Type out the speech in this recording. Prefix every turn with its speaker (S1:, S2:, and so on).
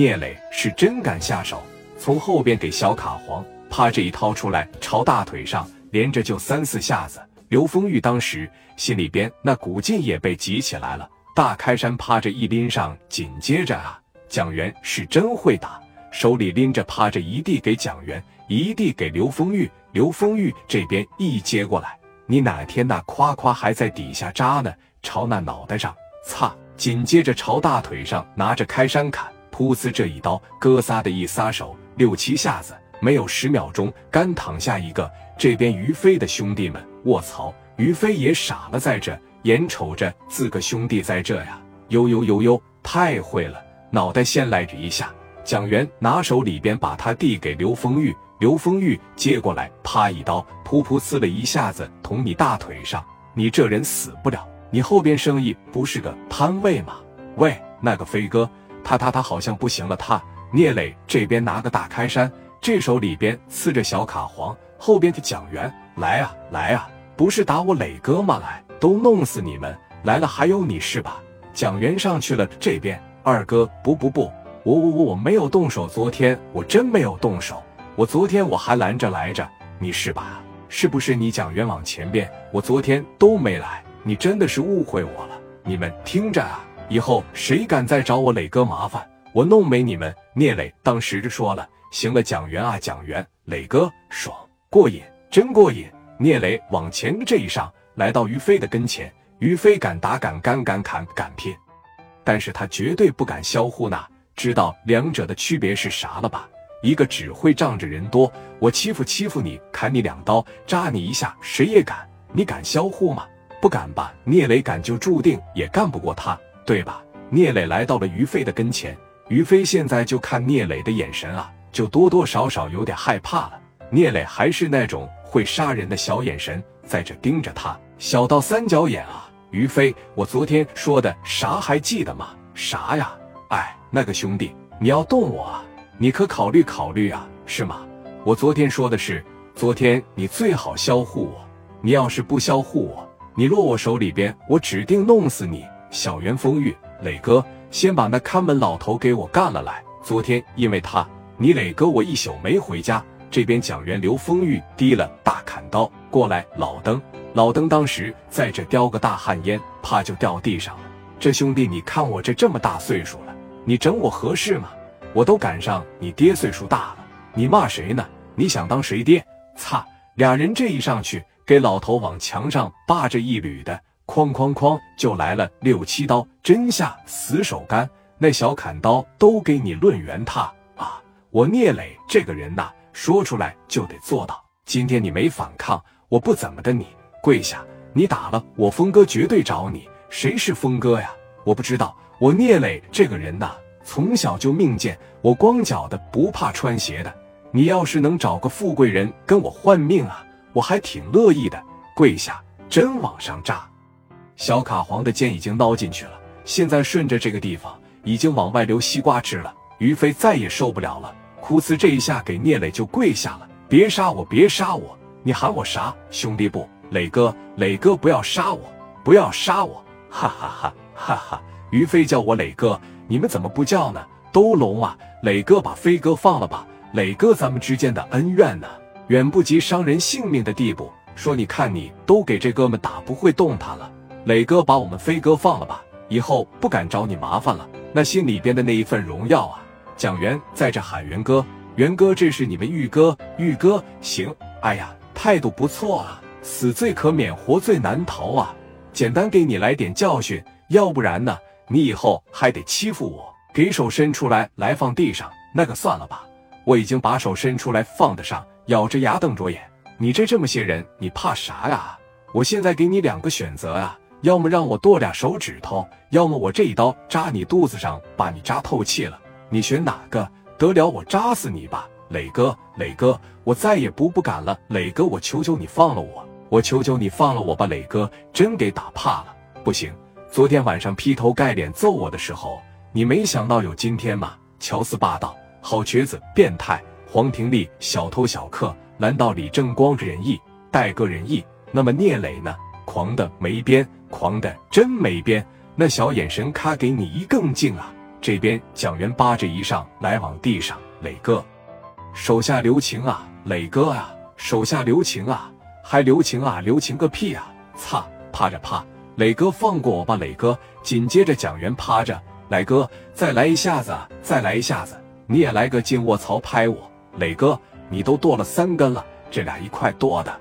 S1: 聂磊是真敢下手，从后边给小卡皇啪这一掏出来，朝大腿上连着就三四下子。刘丰玉当时心里边那股劲也被挤起来了，大开山趴着一拎上，紧接着啊，蒋元是真会打，手里拎着趴着一递给蒋元，一递给刘丰玉。刘丰玉这边一接过来，你哪天那夸夸还在底下扎呢？朝那脑袋上擦，紧接着朝大腿上拿着开山砍，噗呲这一刀，哥仨的一撒手，六七下子，没有十秒钟，干躺下一个。这边于飞的兄弟们，卧槽！于飞也傻了，在这眼瞅着自个兄弟在这呀，呦呦呦呦，太会了！脑袋先来这一下，蒋元拿手里边把他递给刘丰玉。刘丰玉接过来，啪一刀，噗噗呲了一下子捅你大腿上。你这人死不了，你后边生意不是个摊位吗？喂，那个飞哥，他他他好像不行了。他聂磊这边拿个大开山，这手里边呲着小卡簧，后边的蒋元来啊来啊，不是打我磊哥吗？来，都弄死你们！来了还有你是吧？蒋元上去了，这边二哥不不不，我我我我没有动手，昨天我真没有动手。我昨天我还拦着来着，你是吧？是不是你蒋元往前边？我昨天都没来，你真的是误会我了。你们听着啊，以后谁敢再找我磊哥麻烦，我弄没你们！聂磊当时就说了：“行了，蒋元啊，蒋元，磊哥爽过瘾，真过瘾。”聂磊往前这一上，来到于飞的跟前，于飞敢打敢干敢砍敢拼，但是他绝对不敢销户那，知道两者的区别是啥了吧？一个只会仗着人多，我欺负欺负你，砍你两刀，扎你一下，谁也敢？你敢销户吗？不敢吧？聂磊敢就注定也干不过他，对吧？聂磊来到了于飞的跟前，于飞现在就看聂磊的眼神啊，就多多少少有点害怕了。聂磊还是那种会杀人的小眼神，在这盯着他，小到三角眼啊。于飞，我昨天说的啥还记得吗？啥呀？哎，那个兄弟，你要动我啊？你可考虑考虑啊，是吗？我昨天说的是，昨天你最好销户我。你要是不销户我，你落我手里边，我指定弄死你。小袁风玉，磊哥，先把那看门老头给我干了来。昨天因为他，你磊哥我一宿没回家。这边蒋元刘风玉提了大砍刀过来，老登，老登当时在这叼个大旱烟，怕就掉地上了。这兄弟，你看我这这么大岁数了，你整我合适吗？我都赶上你爹岁数大了，你骂谁呢？你想当谁爹？擦！俩人这一上去，给老头往墙上扒着一捋的，哐哐哐就来了六七刀，真下死手干。那小砍刀都给你抡圆他啊！我聂磊这个人呐，说出来就得做到。今天你没反抗，我不怎么的，你跪下，你打了我峰哥绝对找你。谁是峰哥呀？我不知道。我聂磊这个人呐。从小就命贱，我光脚的不怕穿鞋的。你要是能找个富贵人跟我换命啊，我还挺乐意的。跪下，真往上扎。小卡黄的剑已经捞进去了，现在顺着这个地方已经往外流西瓜汁了。于飞再也受不了了，哭呲这一下给聂磊就跪下了。别杀我，别杀我！你喊我啥？兄弟不，磊哥，磊哥不要杀我，不要杀我！哈哈哈哈哈！于飞叫我磊哥。你们怎么不叫呢？都聋啊！磊哥，把飞哥放了吧。磊哥，咱们之间的恩怨呢，远不及伤人性命的地步。说你看你都给这哥们打不会动弹了。磊哥，把我们飞哥放了吧，以后不敢找你麻烦了。那心里边的那一份荣耀啊！蒋元在这喊元哥，元哥，这是你们玉哥，玉哥行。哎呀，态度不错啊，死罪可免，活罪难逃啊！简单给你来点教训，要不然呢？你以后还得欺负我，给手伸出来，来放地上，那个算了吧。我已经把手伸出来放得上，咬着牙瞪着眼。你这这么些人，你怕啥呀？我现在给你两个选择啊，要么让我剁俩手指头，要么我这一刀扎你肚子上，把你扎透气了。你选哪个？得了，我扎死你吧，磊哥，磊哥，我再也不不敢了。磊哥，我求求你放了我，我求求你放了我吧，磊哥，真给打怕了，不行。昨天晚上劈头盖脸揍我的时候，你没想到有今天吗？乔斯霸道，好瘸子，变态，黄庭丽，小偷小客，难道李正光仁义，戴哥仁义？那么聂磊呢？狂的没边，狂的真没边。那小眼神，咔给你一更劲啊！这边蒋元扒着一上来往地上，磊哥，手下留情啊，磊哥啊，手下留情啊，还留情啊，留情个屁啊！擦，趴着趴，磊哥放过我吧，磊哥。紧接着蒋元趴着，磊哥再来一下子，再来一下子，你也来个进卧槽拍我，磊哥，你都剁了三根了，这俩一块剁的。